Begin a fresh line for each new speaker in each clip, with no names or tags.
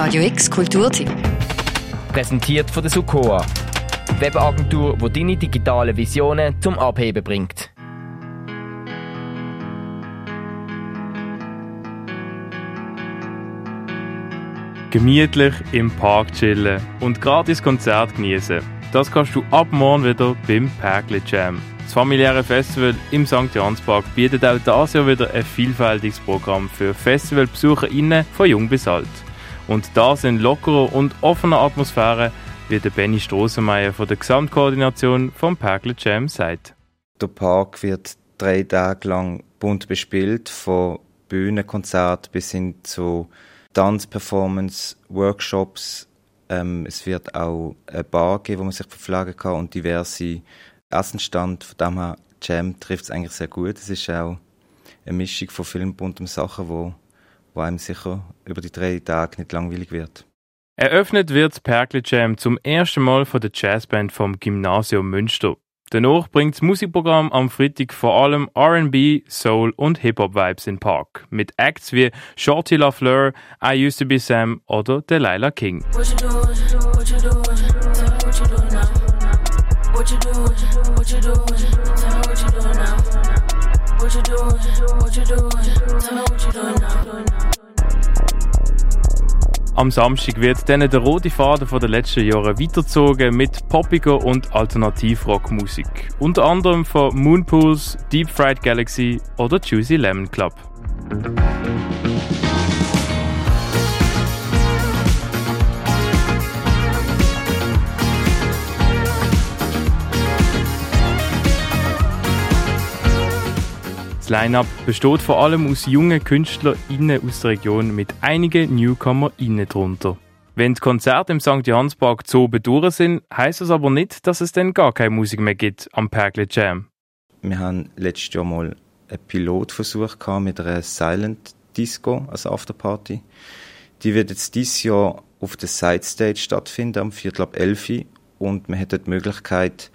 Radio X Kulturtipp.
Präsentiert von der Sukoa. Webagentur, die deine digitalen Visionen zum Abheben bringt.
Gemütlich im Park chillen und gratis Konzert genießen. Das kannst du ab morgen wieder beim Päckle Jam. Das familiäre Festival im St. Janspark bietet auch dieses Jahr wieder ein vielfältiges Programm für FestivalbesucherInnen von jung bis alt. Und das in lockerer und offener Atmosphäre, wie der Benny Strossenmeier von der Gesamtkoordination vom Päckle Jam sagt.
Der Park wird drei Tage lang bunt bespielt, von Bühnenkonzert bis hin zu Tanzperformance, Workshops. Ähm, es wird auch eine Bar geben, wo man sich verpflegen kann und diverse Essenstand. Von dem her, Jam trifft es eigentlich sehr gut. Es ist auch eine Mischung von vielen bunten Sachen, wo, wo einem sicher über die drei Tage nicht langweilig wird.
Eröffnet wird Perkle Jam zum ersten Mal von der Jazzband vom Gymnasium Münster. Danach bringt das Musikprogramm am Freitag vor allem R&B, Soul und Hip-Hop-Vibes in den Park. Mit Acts wie Shorty LaFleur, I Used to Be Sam oder Delilah King.
What you doing? What you doing? Tell me what you doing now.
Am Samstag wird dann der rote Faden den letzten Jahren weitergezogen mit poppiger und Alternativrockmusik. Unter anderem von Moonpools, Deep Fried Galaxy oder Juicy Lemon Club. Das Line-Up besteht vor allem aus jungen KünstlerInnen aus der Region mit einigen NewcomerInnen drunter. Wenn die Konzerte im St. Johannspark so durch sind, heisst das aber nicht, dass es dann gar keine Musik mehr gibt am Pergle Jam.
Wir haben letztes Jahr mal einen Pilotversuch gehabt mit einer Silent Disco als Afterparty. Die wird jetzt dieses Jahr auf der Side Stage stattfinden, am Viertel ab 11 Uhr. Und man hat die Möglichkeit,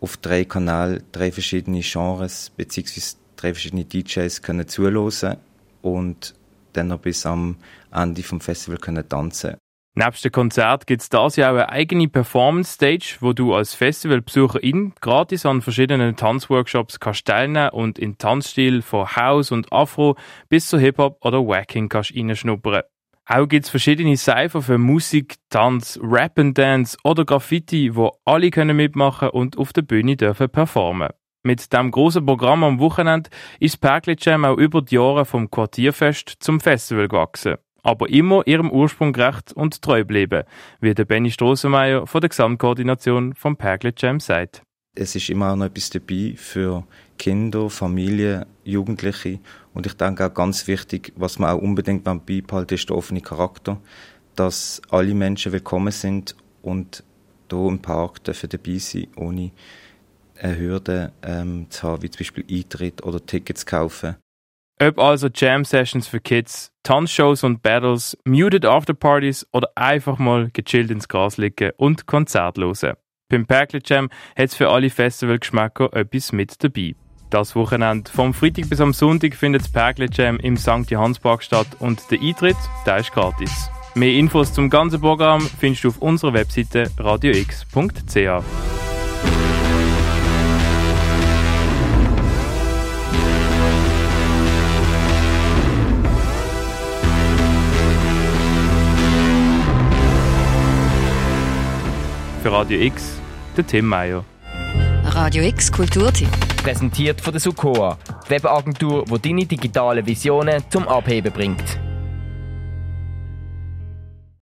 auf drei Kanälen drei verschiedene Genres beziehungsweise drei verschiedene DJs können zuhören und dann noch bis am Ende vom Festival können tanzen.
Nebst dem Konzert gibt es dieses Jahr auch eine eigene Performance-Stage, wo du als Festivalbesucherin gratis an verschiedenen Tanzworkshops kannst teilnehmen und in Tanzstil von House und Afro bis zu Hip-Hop oder Wacking kannst reinschnuppern. Auch gibt es verschiedene Cypher für Musik, Tanz, Rap and Dance oder Graffiti, wo alle können mitmachen und auf der Bühne dürfen performen. Mit dem großen Programm am Wochenende ist Jam auch über die Jahre vom Quartierfest zum Festival gewachsen. Aber immer ihrem Ursprung gerecht und treu bleiben, wie der Benny Strossenmeier von der Gesamtkoordination vom Jam sagt.
Es ist immer noch etwas dabei für Kinder, Familien, Jugendliche. Und ich denke auch ganz wichtig, was man auch unbedingt beibehalten ist der offene Charakter, dass alle Menschen willkommen sind und hier im Park dürfen dabei sein, ohne eine Hürde ähm, zu haben, wie zum Beispiel Eintritt oder Tickets kaufen.
Ob also Jam-Sessions für Kids, Tanzshows und Battles, muted Afterpartys oder einfach mal gechillt ins Gras liegen und Konzert hören. Beim Perkle Jam hat es für alle Festivalgeschmäcker etwas mit dabei. Das Wochenende vom Freitag bis am Sonntag findet das Perkle Jam im St. Johannspark statt und der Eintritt, der ist gratis. Mehr Infos zum ganzen Programm findest du auf unserer Webseite radiox.ch. Radio X, der Tim Meyer.
Radio X Kulturtipp.
Präsentiert von der Sukoa. Webagentur, die deine digitalen Visionen zum Abheben bringt.